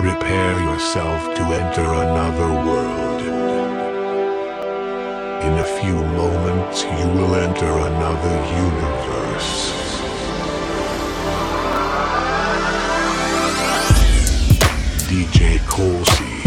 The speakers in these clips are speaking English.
prepare yourself to enter another world. In a few moments, you will enter another universe. DJ Colsey.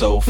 so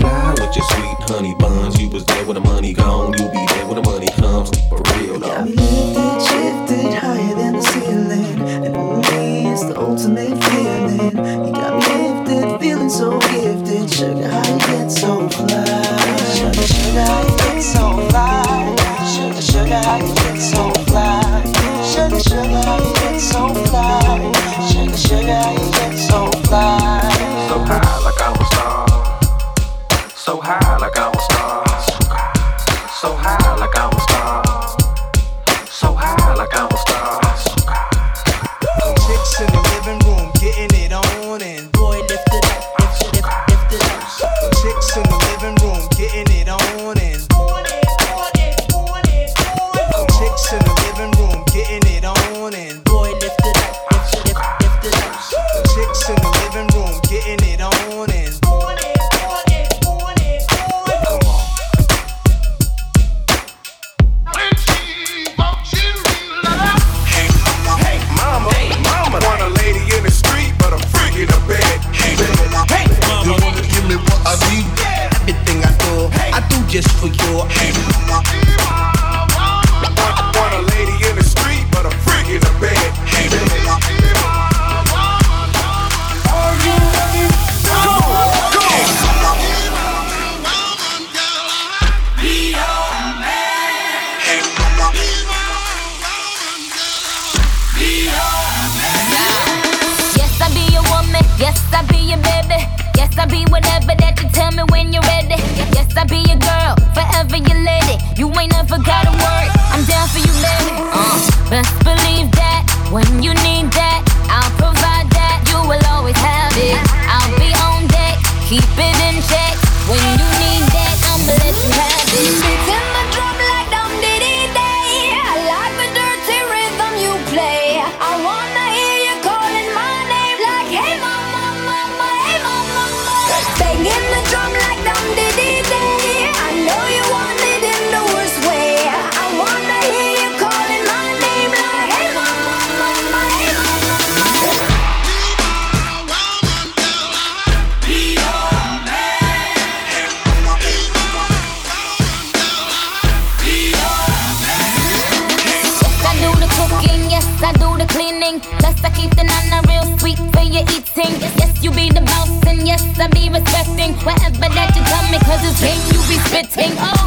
game you be spitting. Oh,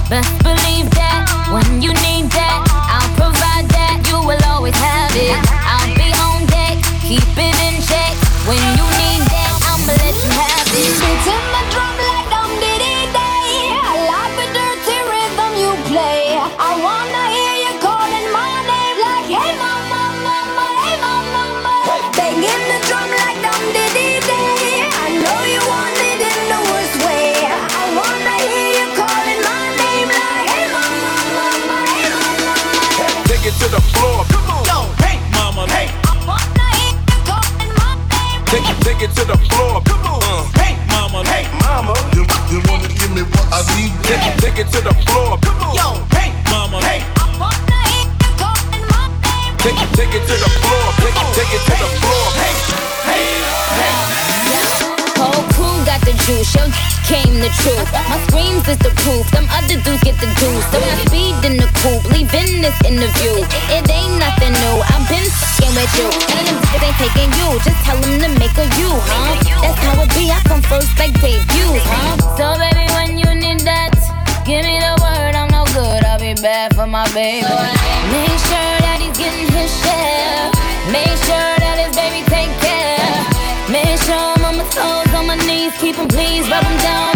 this interview. It ain't nothing new, I've been fucking with you. And them niggas ain't taking you, just tell them to make a you, huh? That's how it be, I come first like debuts, huh? So baby, when you need that, give me the word, I'm no good, I'll be bad for my baby. Make sure that he's getting his share. Make sure that his baby take care. Make sure I'm on my toes, on my knees, keep 'em please, rub 'em down,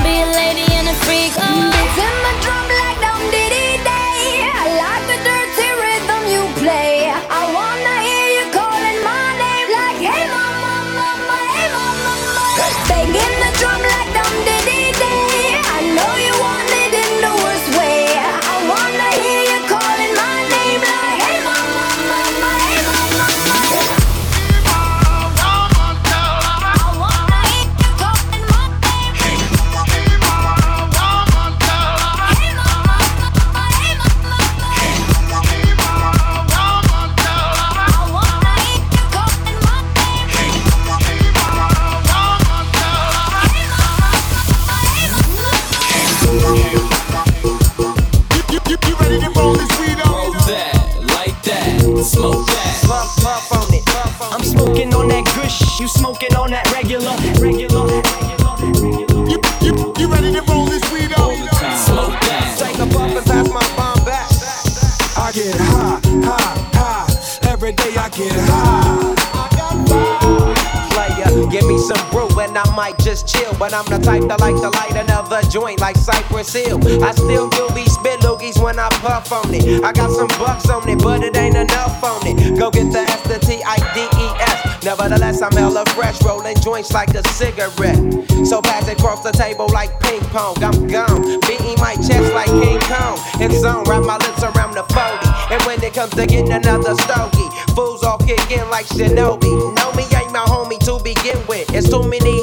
might just chill. But I'm the type that like to light another joint like Cypress Hill. I still do these spit loogies when I puff on it. I got some bucks on it, but it ain't enough on it. Go get the S, the T, I, D, E, S. Nevertheless, I'm hella fresh, rolling joints like a cigarette. So pass it across the table like ping pong. I'm gone, beating my chest like King Kong. In zone, wrap my lips around the 40. And when it comes to getting another stogie, fools all kick in like Shinobi. Know me ain't my homie to begin with. It's too many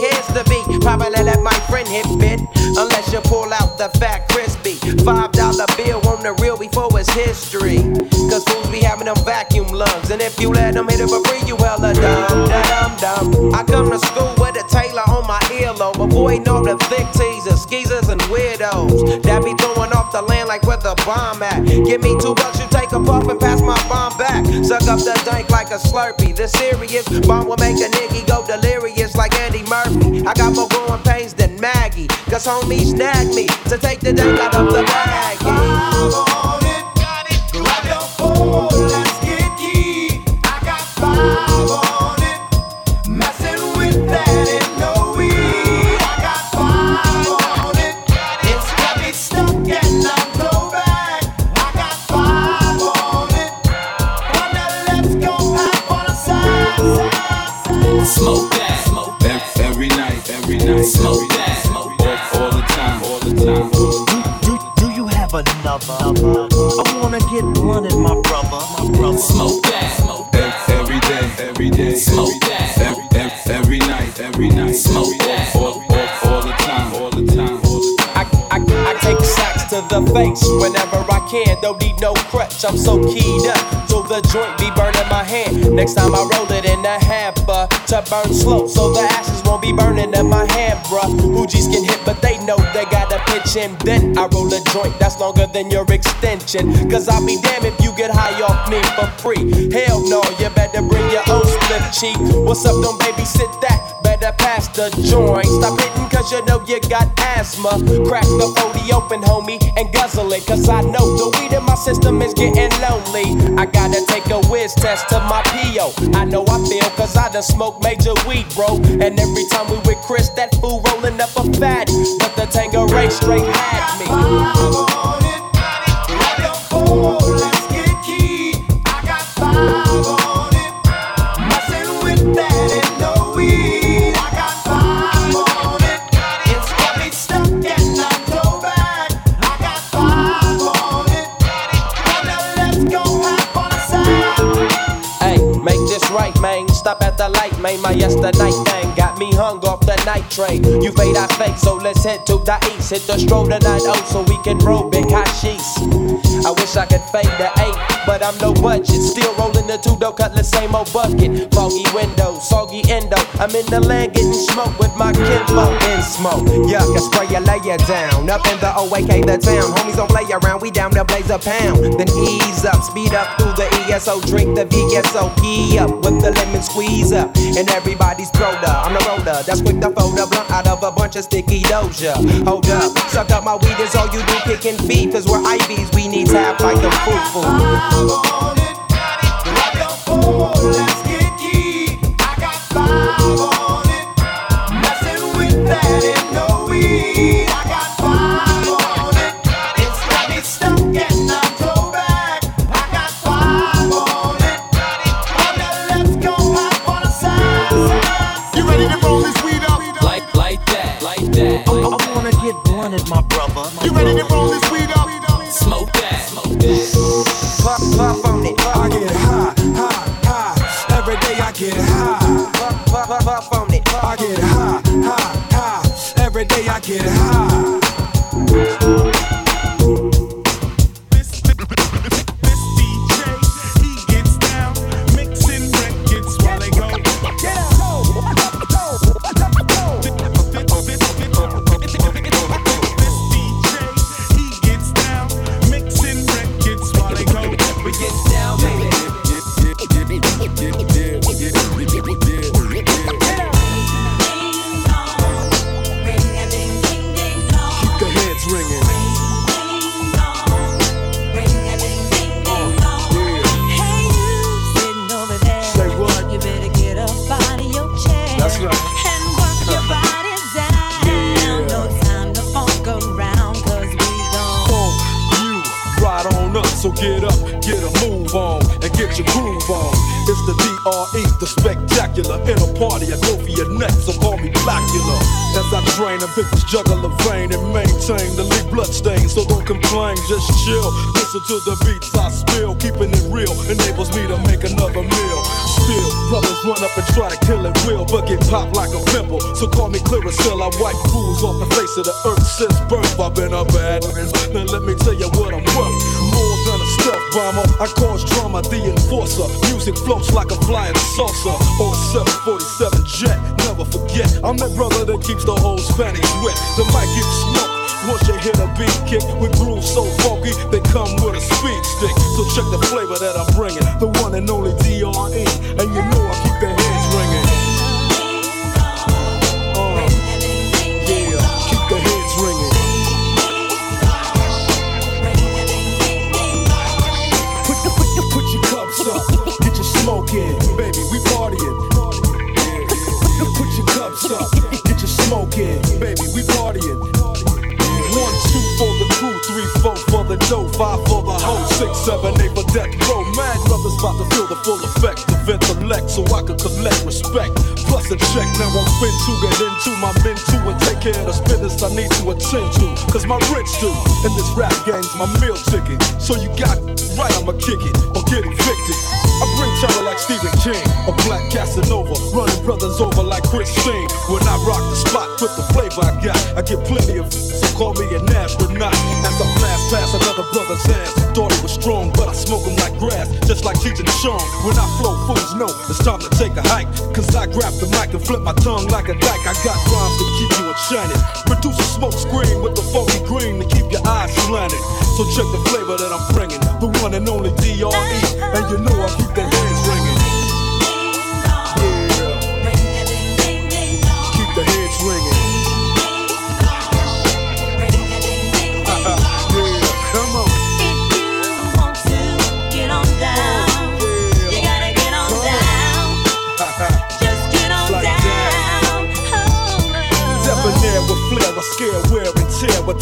be. Probably let my friend hit bit. Unless you pull out the fat crispy. Five dollar bill on the real before it's history. Cause fools be having them vacuum lungs. And if you let them hit it for free, you hella dumb, dumb, dumb. I come to school with a Taylor on my earlobe. Avoiding all the thick teasers, skeezers, and weirdos. That be throwing off the land like where the bomb at. Give me two bucks, you take a puff and pass my bomb back. Suck up the dank like a slurpee. The serious bomb will make a nigga go delirious. I got more growing pains than Maggie. Cause homies snag me to take the dank out of the bag. get blunted, my brother. My brother. Smoke that. Smoke that. Every day, every day. Smoke that. Every, every, every night, every night. Smoke the face whenever I can. Don't need no crutch, I'm so keyed up. So the joint be burning my hand. Next time I roll it in a hamper to burn slow. So the ashes won't be burning in my hand, bruh. Hoogies get hit, but they know they gotta pitch in. Then I roll a joint that's longer than your extension. Cause I'll be damned if you get high off me for free. Hell no, you better bring your own split cheek. What's up, don't babysit that? Better pass the joint. Stop hitting cause you know you got asthma. Crack the 40 open, homie, and guzzle it. Cause I know the weed in my system is getting lonely. I gotta take a whiz test to my PO. I know I feel cause I done smoked major weed, bro. And every time we with Chris, that fool rolling up a fatty. But the Tanqueray straight had me. Hey, Stop at the light, man. My yesterday got me hung off the night train. You fade, I fake, so let's head to the east. Hit the stroll tonight, oh, so we can roll big sheets. I wish I could fade the eight, but I'm no budget. Still rolling the two dough, cut the same old bucket. Foggy window, soggy endo. I'm in the land getting smoke with my kinfolk in smoke. Yuck, I spray you, lay you down. Up in the OAK, the town. Homies don't play around, we down to blaze a pound. Then ease up, speed up through the ESO, drink the VSOP up with the lemon squeeze up. And everybody's up. I'm the roller that's quick to fold a blunt out of a bunch of sticky doja. Hold up, suck up my weed is all you do, kicking feet. Cause we're IVs, we need tap like the foo foo. You care of business I need to attend to. Cause my rich do, and this rap game's my meal ticket. So you got right, I'ma kick it or get evicted. I bring terror like Stephen King, a black Casanova, running brothers over like Christine. When I rock the spot with the flavor I got, I get plenty of so call me an astronaut. As I blast past another brother's ass. Thought he was strong, but I smoke him like grass, just like Cheech and Chong. When I flow, fools know it's time to take a hike. Cause I grab the mic and flip my tongue like a dyke. I got rhymes to keep you enchanted. Produce a smoke screen with the funky green to keep your eyes slanted. So check the flavor that I'm bringing, the one and only D.R.E. And you know I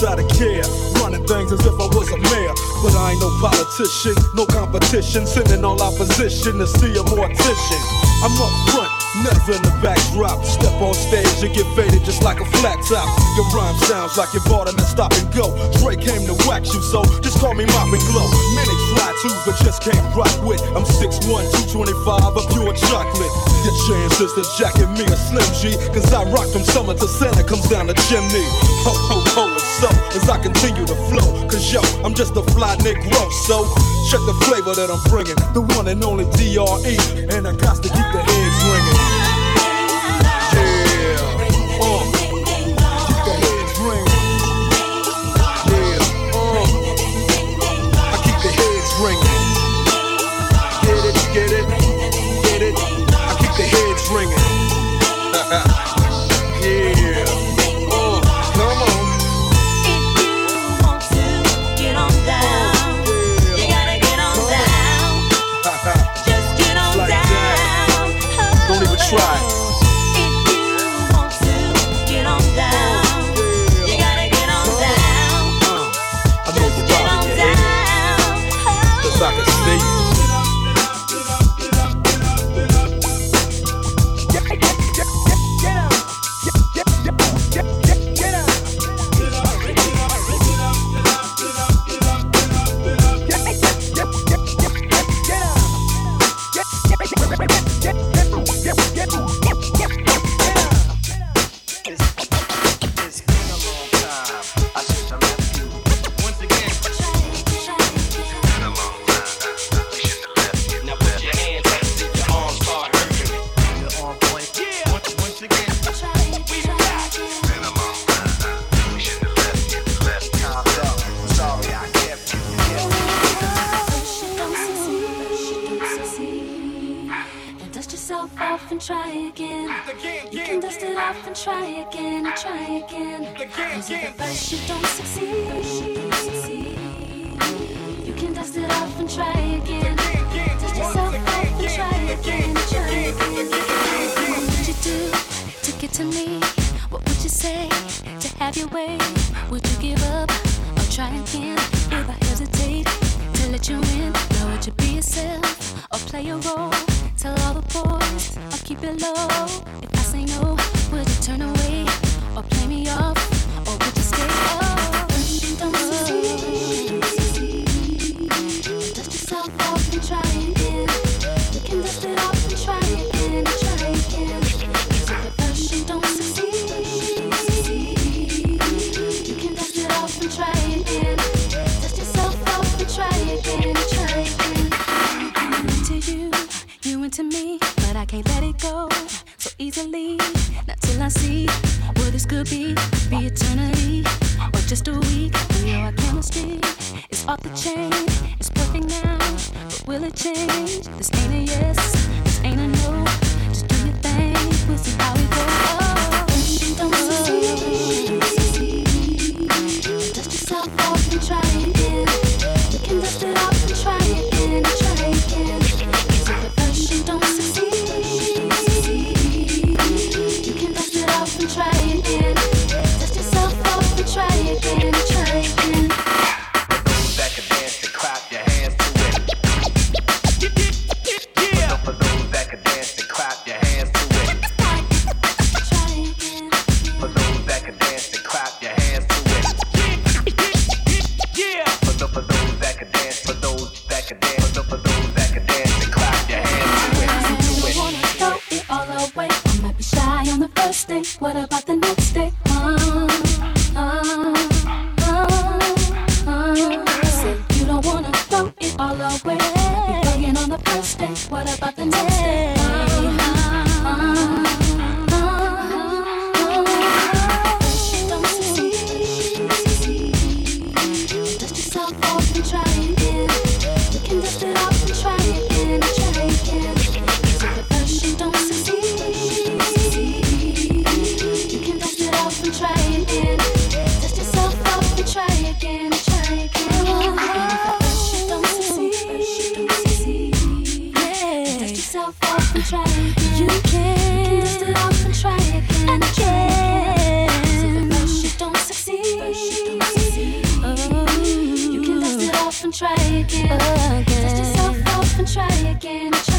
without a care. Running things as if I was a mayor. But I ain't no politician, no competition. Sending all opposition to see a mortician. I'm up front, never in the backdrop. Step on stage and get faded just like a flat top. Your rhyme sounds like you bought in a stop and go. Dre came to wax you, so just call me Mop and Glow. Many try to, but just can't rock with. I'm 6'1, 225, a pure chocolate. Your chances to jacket me a Slim G, cause I rock from summer to Santa comes down the chimney. Ho, ho, ho, it's up as I continue to flow. Cause yo, I'm just a fly Negro, so check the flavor that I'm bringing. The one and only DRE, and I got to keep the heads ringing. Try again. You can dust it off and try again and try again. Cause if at first you don't succeed, you can dust it off and try again. Dust yourself off and try again and try again. What would you do to get to me? What would you say to have your way? Would you give up or try again? If I hesitate to let you in, now would you be yourself or play a role? Tell all the boys or keep it low. If I say no, would you turn away or play me off? Or would you stay? Oh, don't succeed. Dust yourself off and try easily. Not till I see what this could be, be eternity or just a week. We know our chemistry is off the chain, can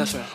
that's right.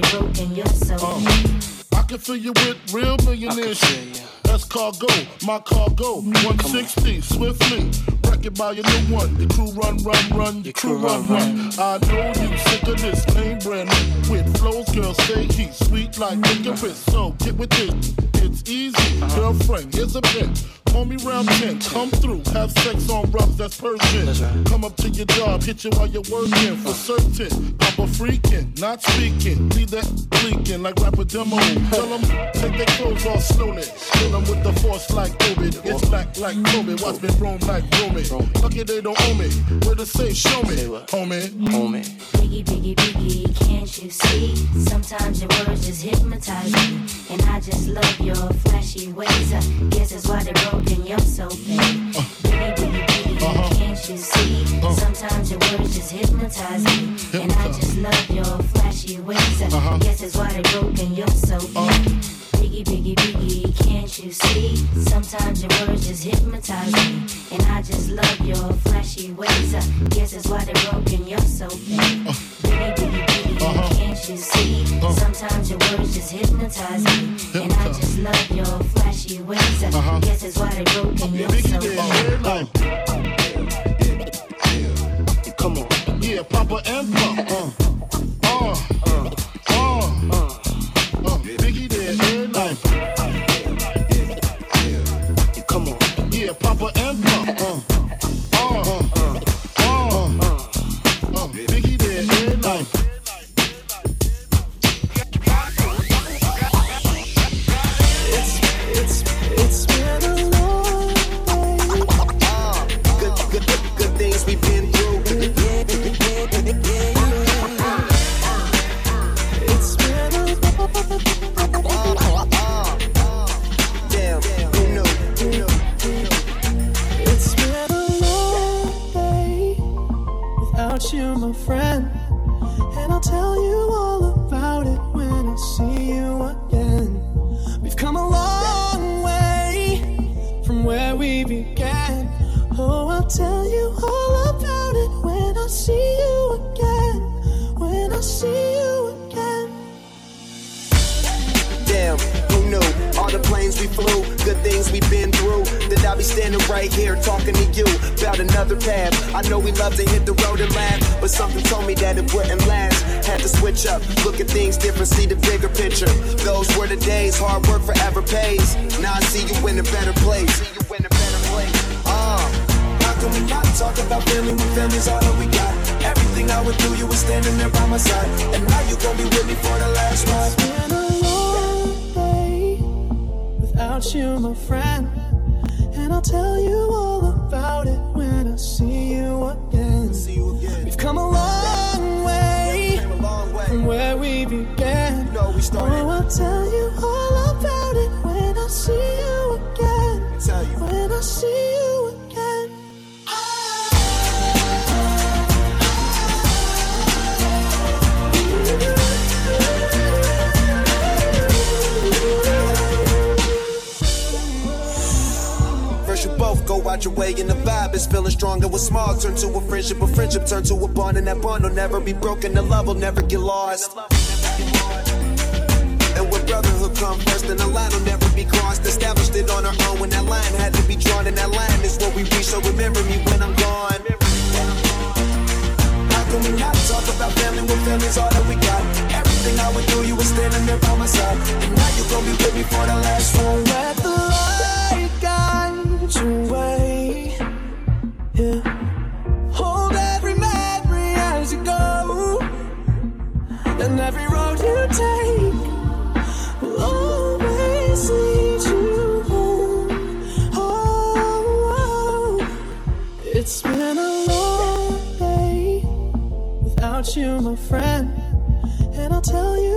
broken uh, I can fill you with real millionaire shit. That's cargo, my cargo. Mm, 160, on. swiftly. Wreck it by your new one. The crew run, run, run. The crew run, run, run. I know you sick of this. name brand new. With flows, girl, say he's sweet like mm. licorice. So get with it. It's easy. Uh-huh. Girlfriend, here's a bitch Call me round 10, come through, have sex on rough, that's Persian. Come up to your job, hit you while you're working, for certain. Papa freaking, not speaking, leave that leaking like rapper demo. Tell them, take their clothes off slowly. Kill them with the force like COVID. It's black like COVID, watch me roam like Roman. Lucky they don't own me, where to say, show me, homie. Homie. Biggie, biggie, biggie, can't you see? Sometimes your words just hypnotize me, and I just love your flashy ways. Guess that's why they wrote and you're uh-huh. can't you see? Uh-huh. Sometimes your words just hypnotize me. And I just love your flashy ways. Uh, uh-huh. I guess it's why they broke and you're so fake biggie, biggie, biggie, can't you see? Sometimes your words just hypnotize me, and I just love your flashy ways. Uh, I guess that's why they're broken, you're so fake. Uh. Biggie, biggie, biggie, can't you see? Uh-huh. Sometimes your words just hypnotize me. And I just love your flashy ways. I uh-huh. guess that's why they're broken, you're so fake. Come on. Yeah, Papa and Pump. Uh, path. I know we love to hit the road and laugh, but something told me that it wouldn't last. Had to switch up, look at things different, see the bigger picture. Those were the days, hard work forever pays. Now I see you in a better place. See you in a better place. Uh, how can we not talk about family when family's all that we got? Everything I went through, you were standing there by my side. And now you gon' be with me for the last ride. been a long day without you, my friend. And I'll tell you all Oh, I'll tell you all about it when I see you again. Tell you. When I see you again. First you both go out your way and the vibe is feeling stronger with small turn to a friendship, a friendship turn to a bond and that bond will never be broken, the love will never get lost. And come first, then the line will never be crossed. Established it on our own when that line had to be drawn, and that line is what we reach. So remember me when I'm gone. How can we not talk about family when family's all that we got? Everything I went through, you were standing there by my side, and now you gon' be with me for the last one. Let the light guide your way. Yeah. Hold every memory as you go. And every road you take you, my friend. And I'll tell you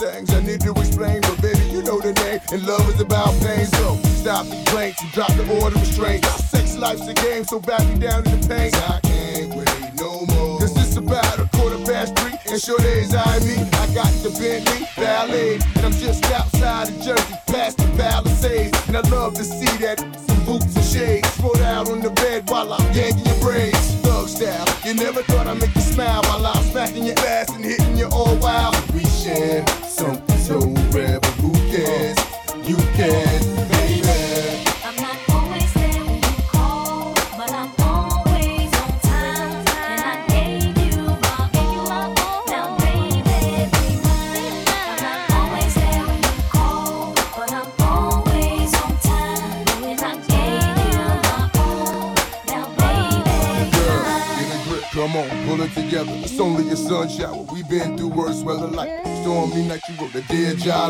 things I need to explain, but baby, you know the name. And love is about pain, so stop the complaints and drop the order of restraint. Six life's a game, so back me down in the pain. I can't wait no more. Cause it's about a quarter past three, and sure days I mean, I got the Bentley Ballet, and I'm just outside of Jersey, past the Palisades. And I love to see that some boots and shades spread out on the bed while I'm yanking your braids. Thug style, you never thought I'd make you smile while I'm smacking your ass and hitting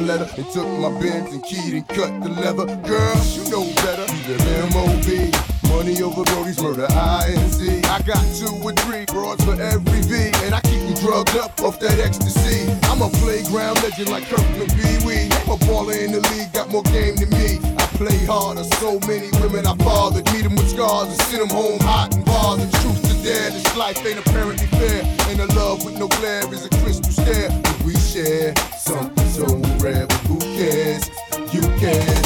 letter. Took my bins and keyed and cut the leather. Girl, you know better. Than M.O.B. Money over Brody's murder, INC. I got two or three broads for every V. And I keep you drugged up off that ecstasy. I'm a playground legend like Kirkland Pee Wee. I'm a baller in the league, got more game than me. I play harder. So many women I fathered. Meet them with scars and send them home hot and bothered. Truth dare, this life ain't apparently fair. And a love with no glare is a crystal stare. But we share something so rare, but who cares? You care,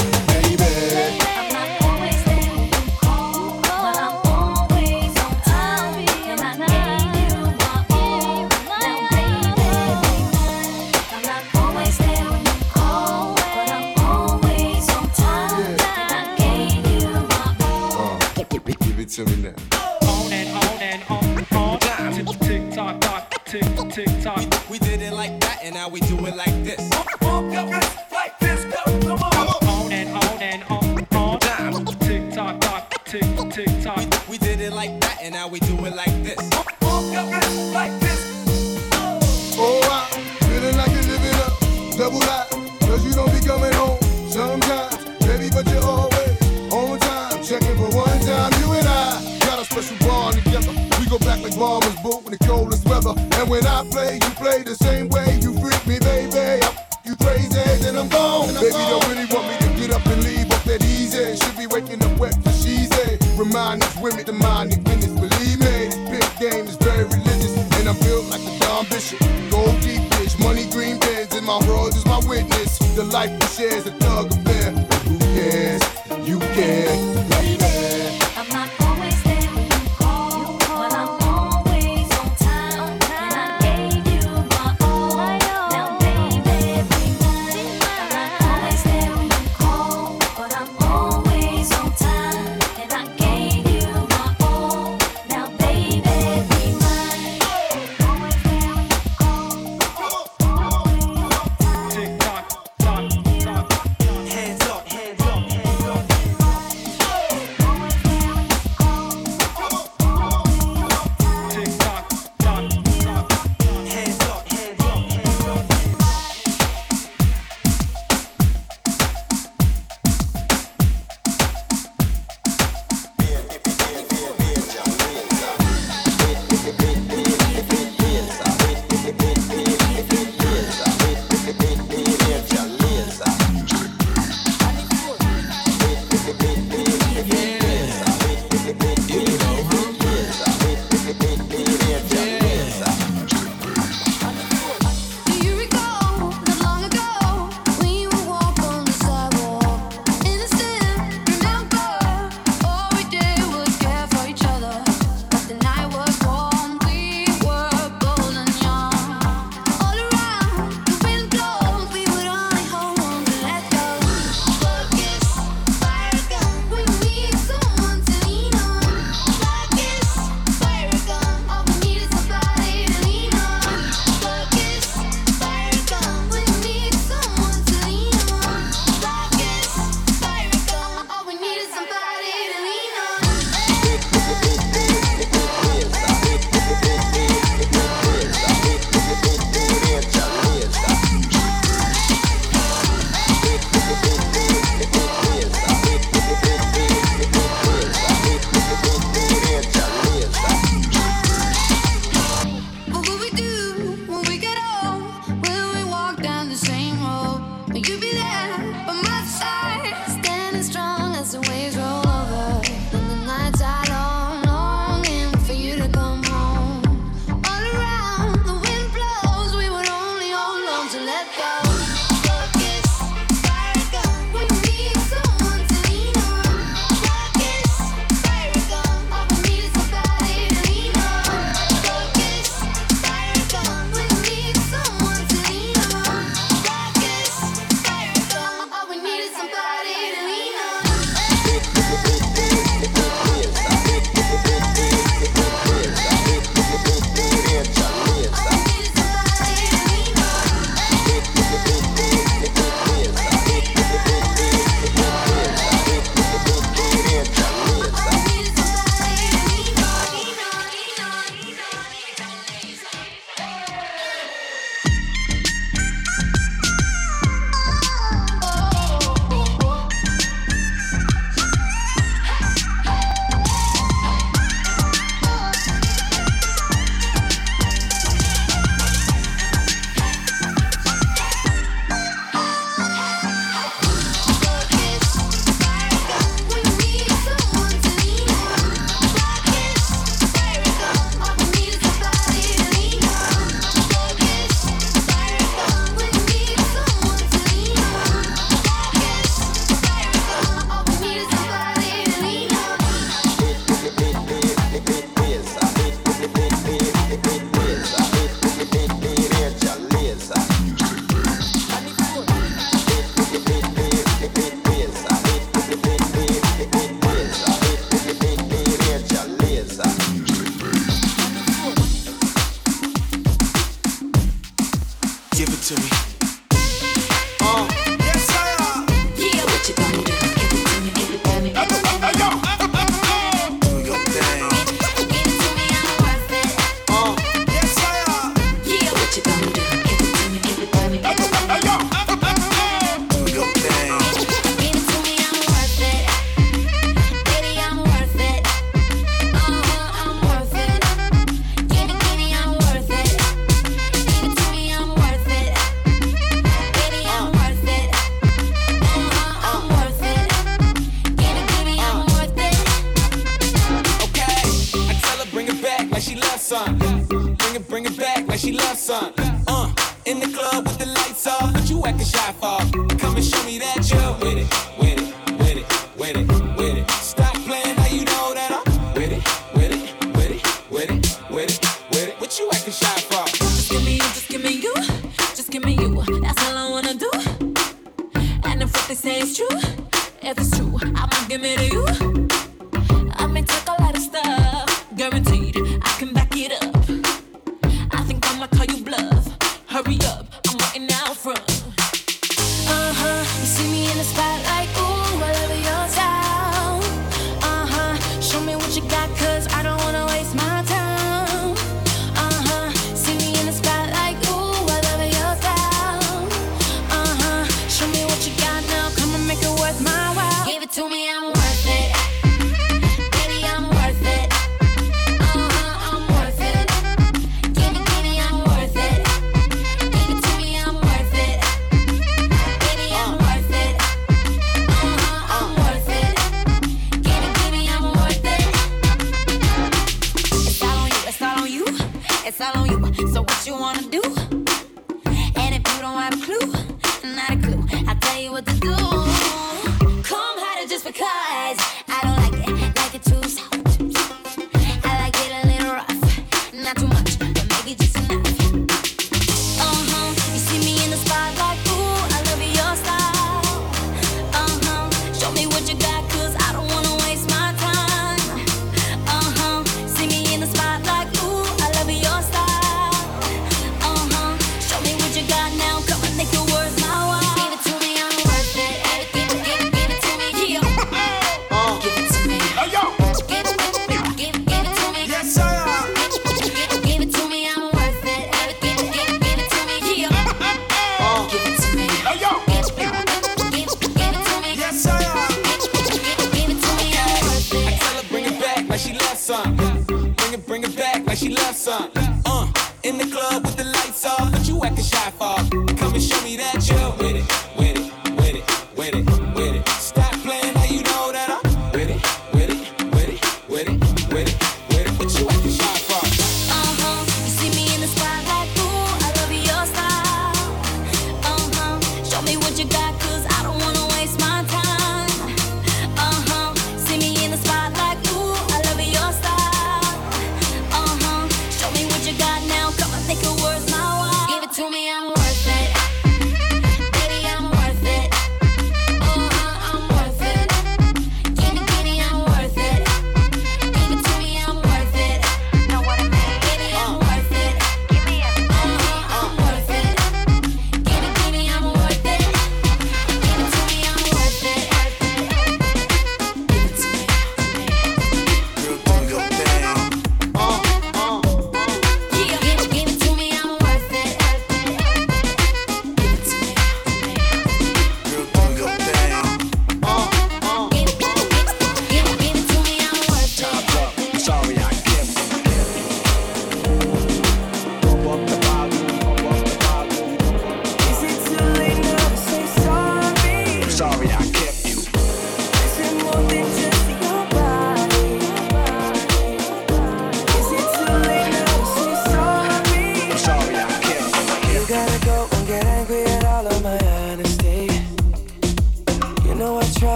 play the same way. You freak me, baby. You crazy, then I'm gone. Baby, don't really want me to get up and leave off that easy. Should be waking up wet for she's a. Remind these women to mind their business. Believe me, this pimp game is very religious. And I'm built like a Don Bishop. Gold deep fish, money green bins, and my world is my witness. The life we share is a thug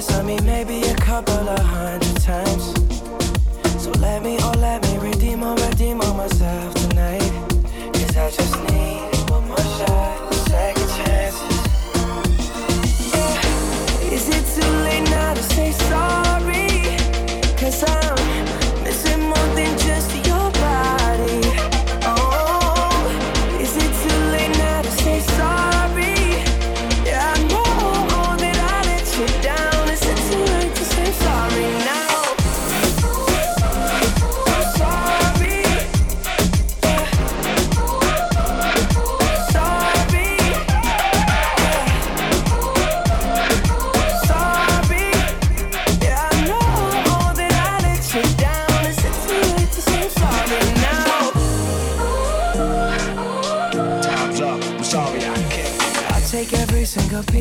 twice, I mean maybe a couple of hundred times. So let me, oh let me redeem or redeem on myself tonight. Cause I just need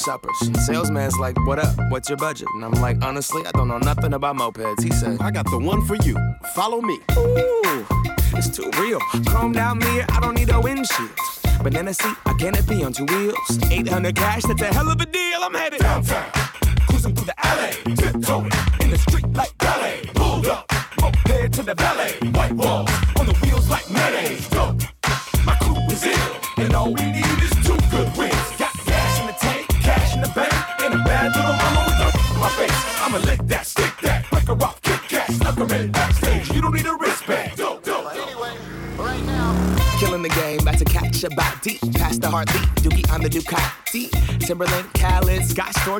Store. Salesman's like, what up? What's your budget? And I'm like, honestly, I don't know nothing about mopeds. He said, I got the one for you. Follow me. Ooh, it's too real. Chromed out mirror, I don't need a windshield. Banana seat, a canopy on two wheels. 800 cash, that's a hell of a deal. I'm headed downtown. Cruising through the alley,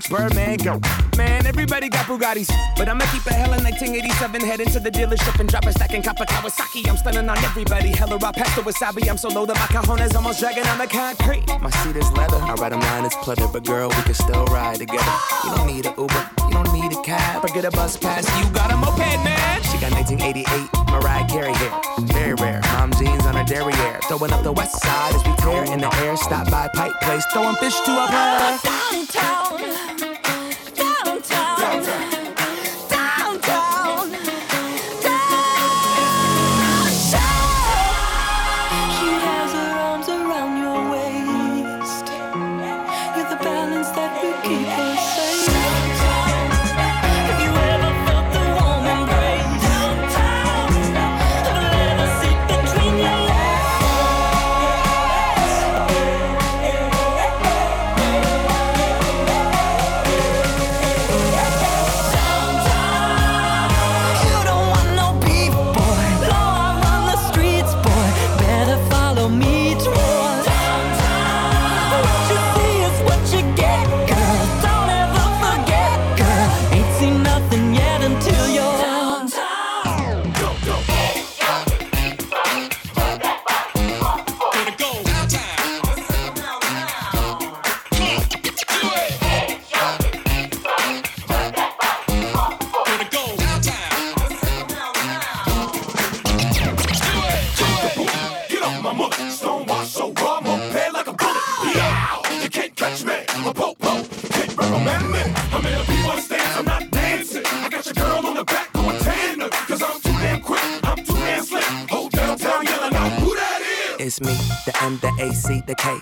Birdman, go. Man, everybody got Bugattis. But I'ma keep a hella 1987, head into the dealership and drop a stack in Kappa Kawasaki. I'm stunning on everybody. Hella pasta wasabi. I'm so low that my cajones almost dragging on the concrete. My seat is leather. I ride 'em line, it's pleather. But girl, we can still ride together. You don't need an Uber, you don't need a cab. Or get a bus pass, you got a moped, man. She got 1988 Throwing up the west side as we tear in the air. Stop by Pike Place, throwing fish to a player. Downtown, downtown, downtown,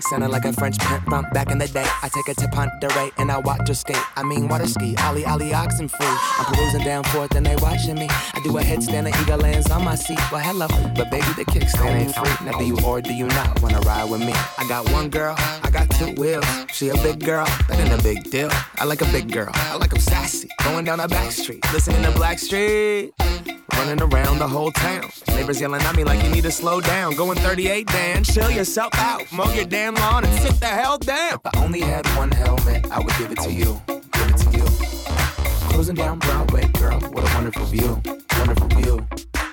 Sounding like a French pimp from back in the day. I take her to Ponderay and I watch her skate. I mean, water ski, Ollie, Ollie, oxen free. I'm cruising down forth and they watching me. I do a headstand and eagle lands on my seat. Well, hello, but baby, the kickstand ain't free. Now, do you or do you not wanna ride with me? I got one girl, I got two wheels. She a big girl, that ain't a big deal. I like a big girl, I like 'em sassy. Going down a back street, listening to Blackstreet. Running around the whole town. Neighbors yelling at me like you need to slow down. Going 38, Dan. Chill yourself out. Mow your damn lawn and sit the hell down. If I only had one helmet, I would give it to you. Give it to you. Closing down Broadway, girl. What a wonderful view. Wonderful view.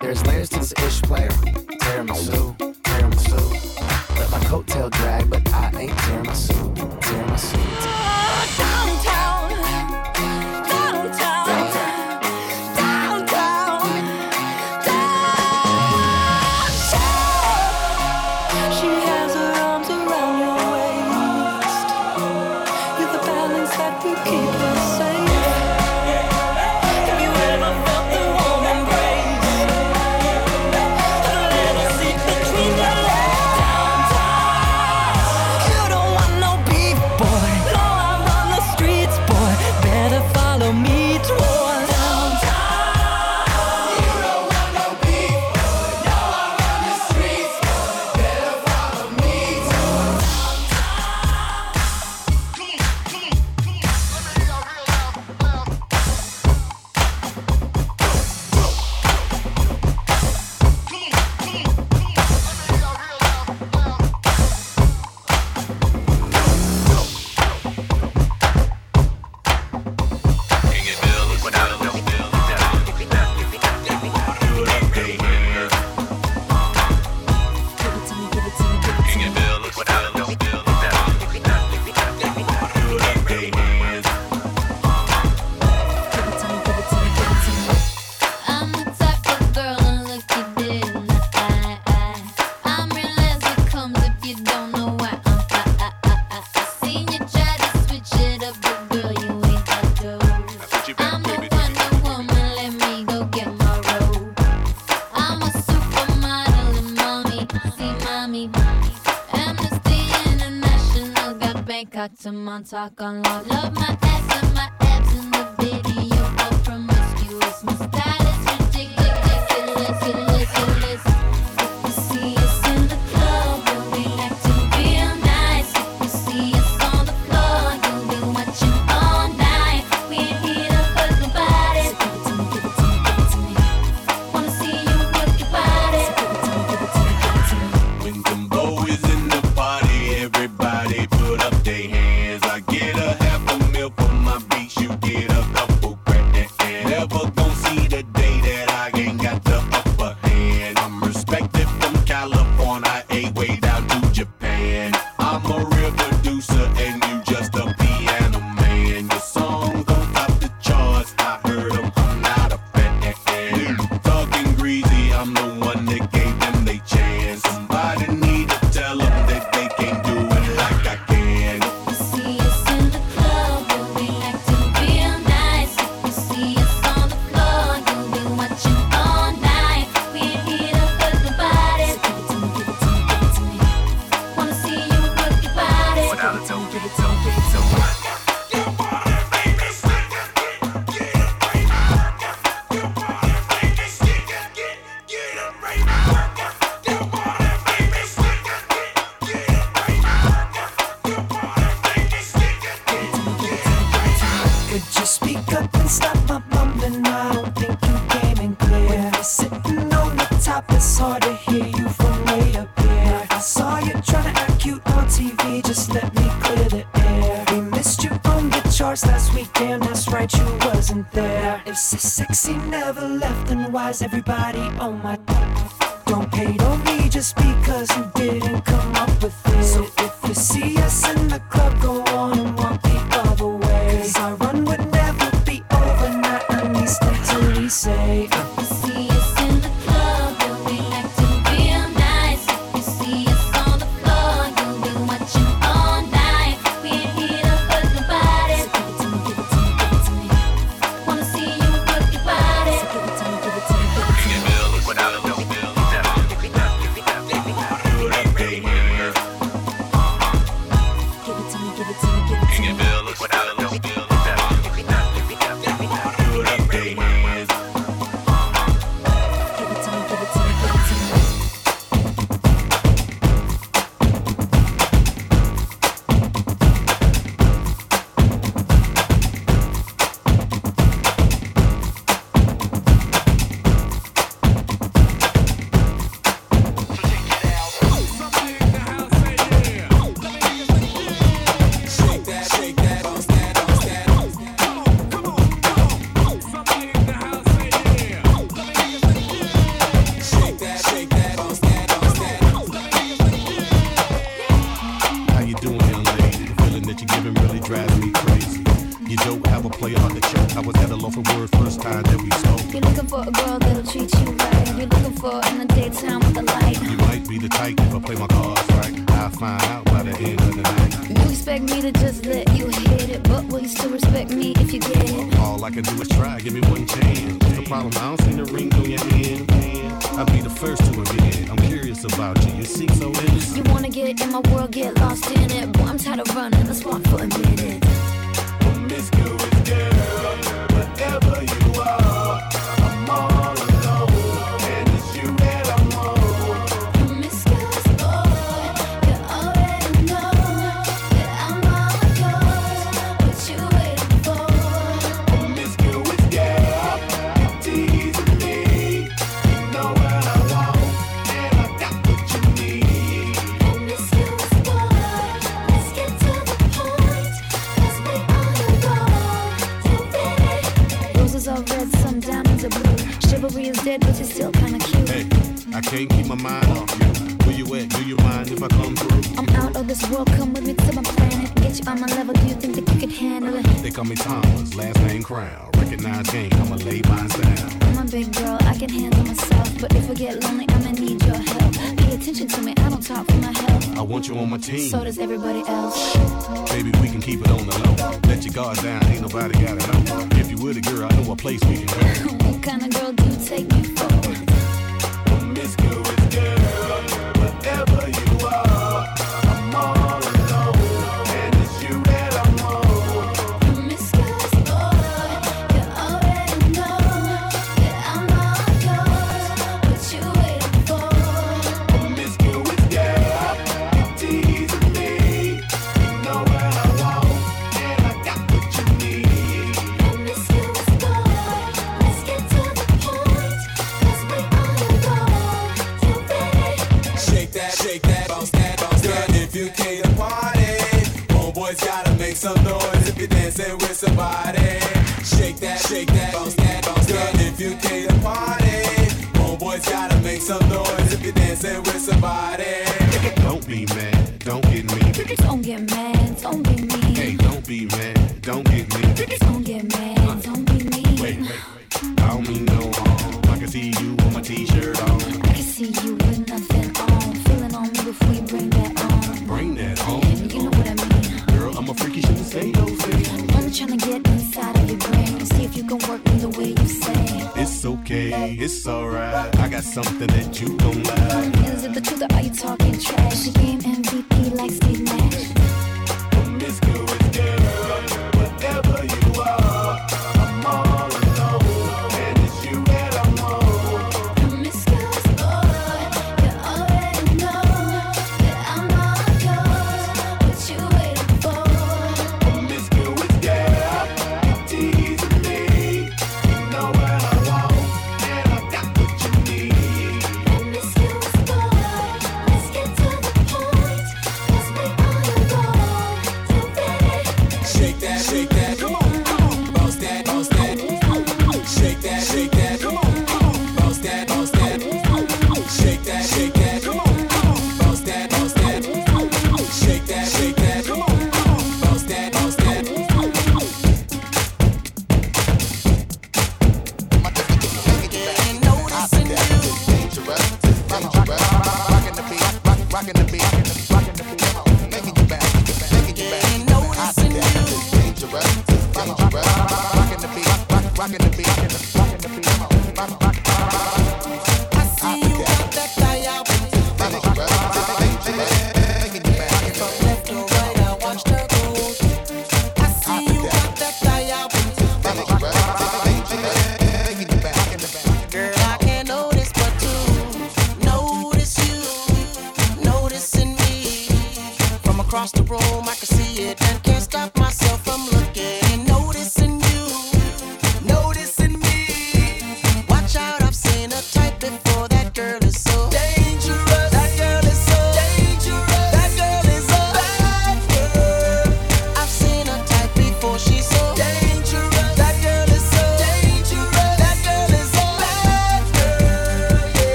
There's layers to this ish player. Tiramisu, tiramisu. Let my coattail drag, but my talk on love. Love my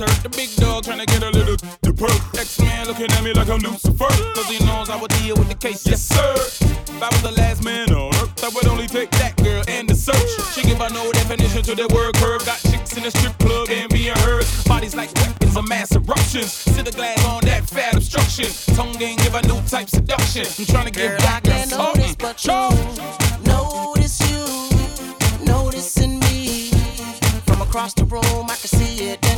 assert the big dog trying to get a little the perk. X-Man looking at me like I'm Lucifer. Cause he knows I would deal with the case, yes sir. If I was the last man on earth, I would only take that girl and the search. She give a no definition to the word curve. Got chicks in the strip club and being hers. Bodies like weapons of mass eruptions. See the glass on that fat obstruction. Tongue ain't give a new type seduction. I'm trying to get back that notice, oh, But you notice you noticing me from across the room. I can see it.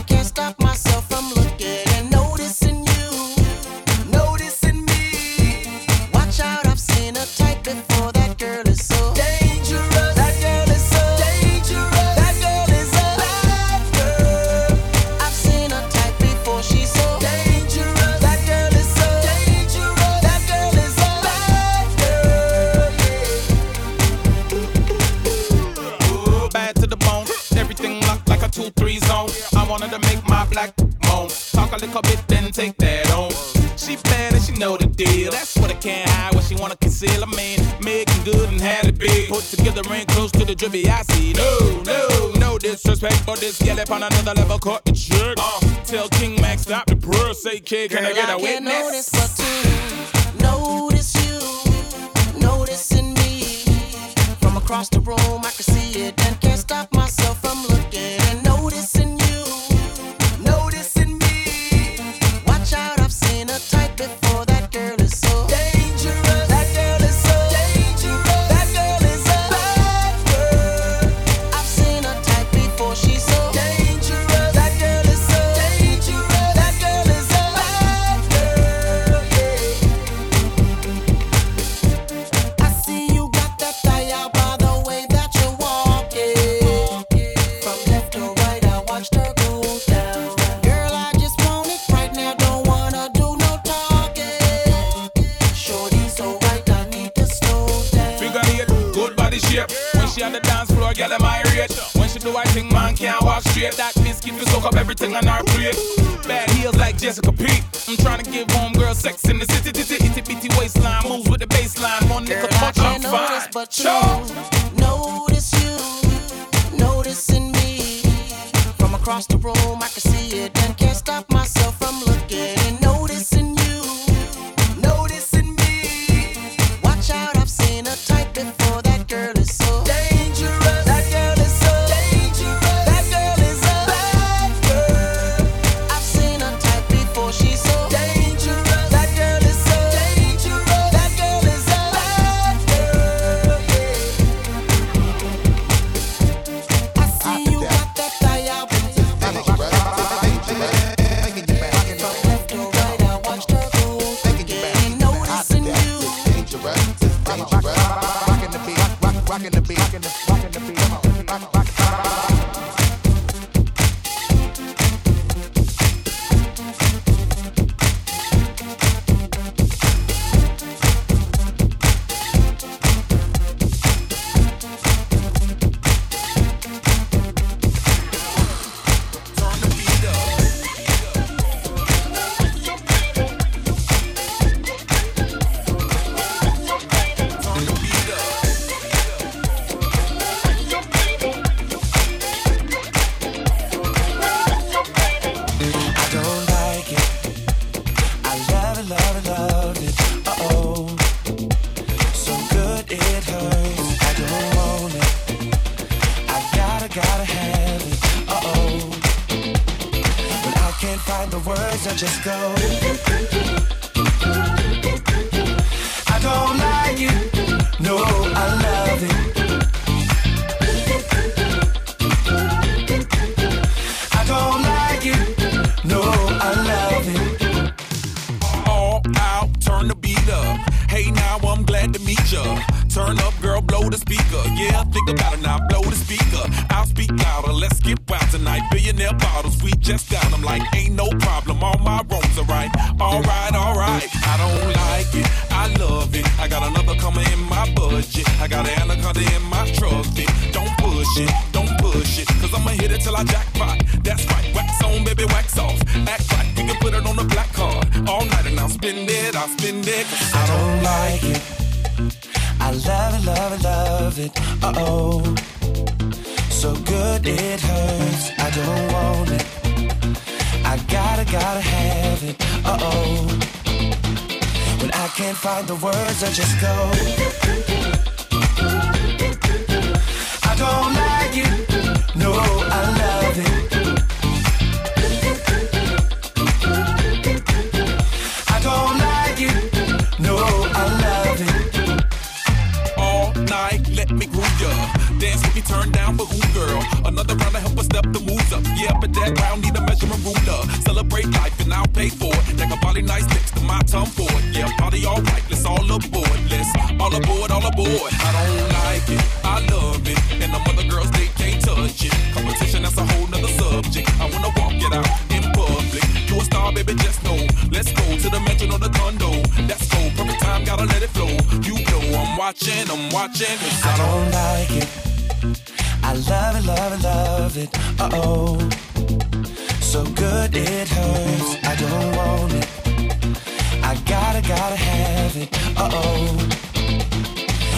talk a little bit, then take that on. She bad and she know the deal. That's what I can't hide, what she wanna conceal. I mean, making good and had it big. Put together ring close to the drippy. I see no, no, no disrespect, but this gal up on another level caught the jerk. Uh, tell King Max stop the purr, say kid, can Girl, I get a I witness? Notice but to notice you, noticing me from across the room. I can see it and can't stop myself from looking and noticing. she do her thing, man can't walk straight. That biscuit soak up everything on our plate. Bad heels like Jessica trying to give home girl sex in the city, titty, itty bitty waistline. Moves with the baseline. One touch, I'm fine. But you Notice you, noticing me. From across the room, I can see it and can't stop myself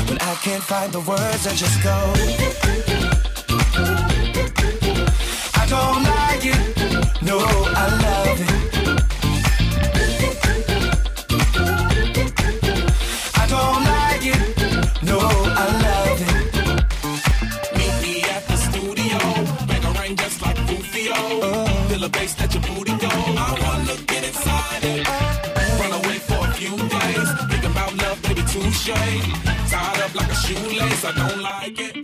When I can't find the words, I just go. I don't like it. No, I love it. the bass that your booty go. I wanna get inside it. Run away for a few days. Tied up like a shoelace, I don't like it.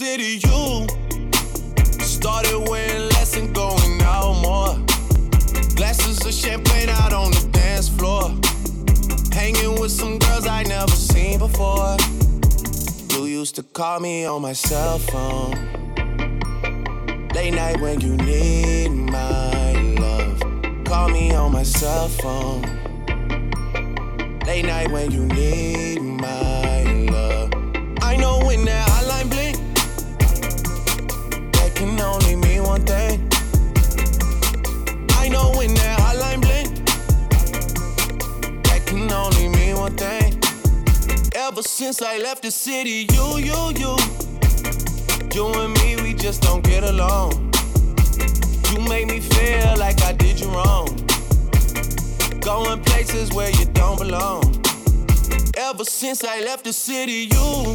City, can only mean one thing. I know when that hotline blink, that can only mean one thing. Ever since I left the city, you, you, you, you and me, we just don't get along. You make me feel like I did you wrong. Going places where you don't belong. Ever since I left the city, you,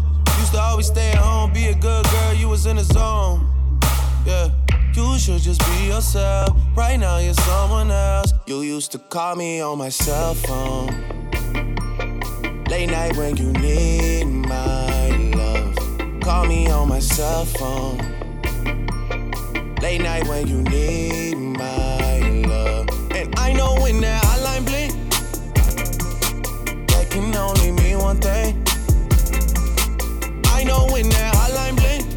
Used to always stay at home, be a good girl. You was in the zone. Yeah. You should just be yourself. Right now, you're someone else. You used to call me on my cell phone. Late night when you need my love. Call me on my cell phone. Late night when you need my love. And I know when that hotline blink, that can only mean one thing. Know when that hotline blink,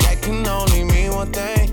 that can only mean one thing.